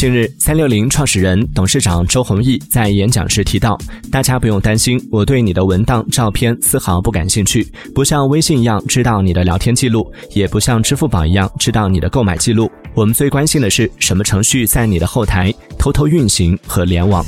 近日三六零创始人董事长周鸿祎在演讲时提到大家不用担心我对你的文档照片丝毫不感兴趣不像微信一样知道你的聊天记录也不像支付宝一样知道你的购买记录。我们最关心的是什么程序在你的后台偷偷运行和联网。